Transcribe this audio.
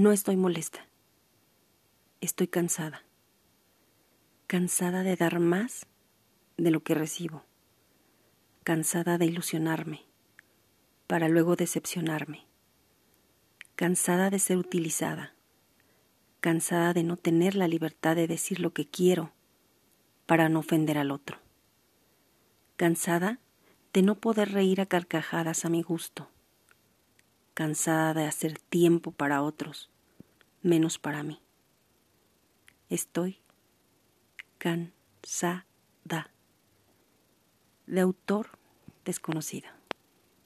No estoy molesta. Estoy cansada. Cansada de dar más de lo que recibo. Cansada de ilusionarme para luego decepcionarme. Cansada de ser utilizada. Cansada de no tener la libertad de decir lo que quiero para no ofender al otro. Cansada de no poder reír a carcajadas a mi gusto cansada de hacer tiempo para otros, menos para mí. Estoy cansada. De autor desconocido.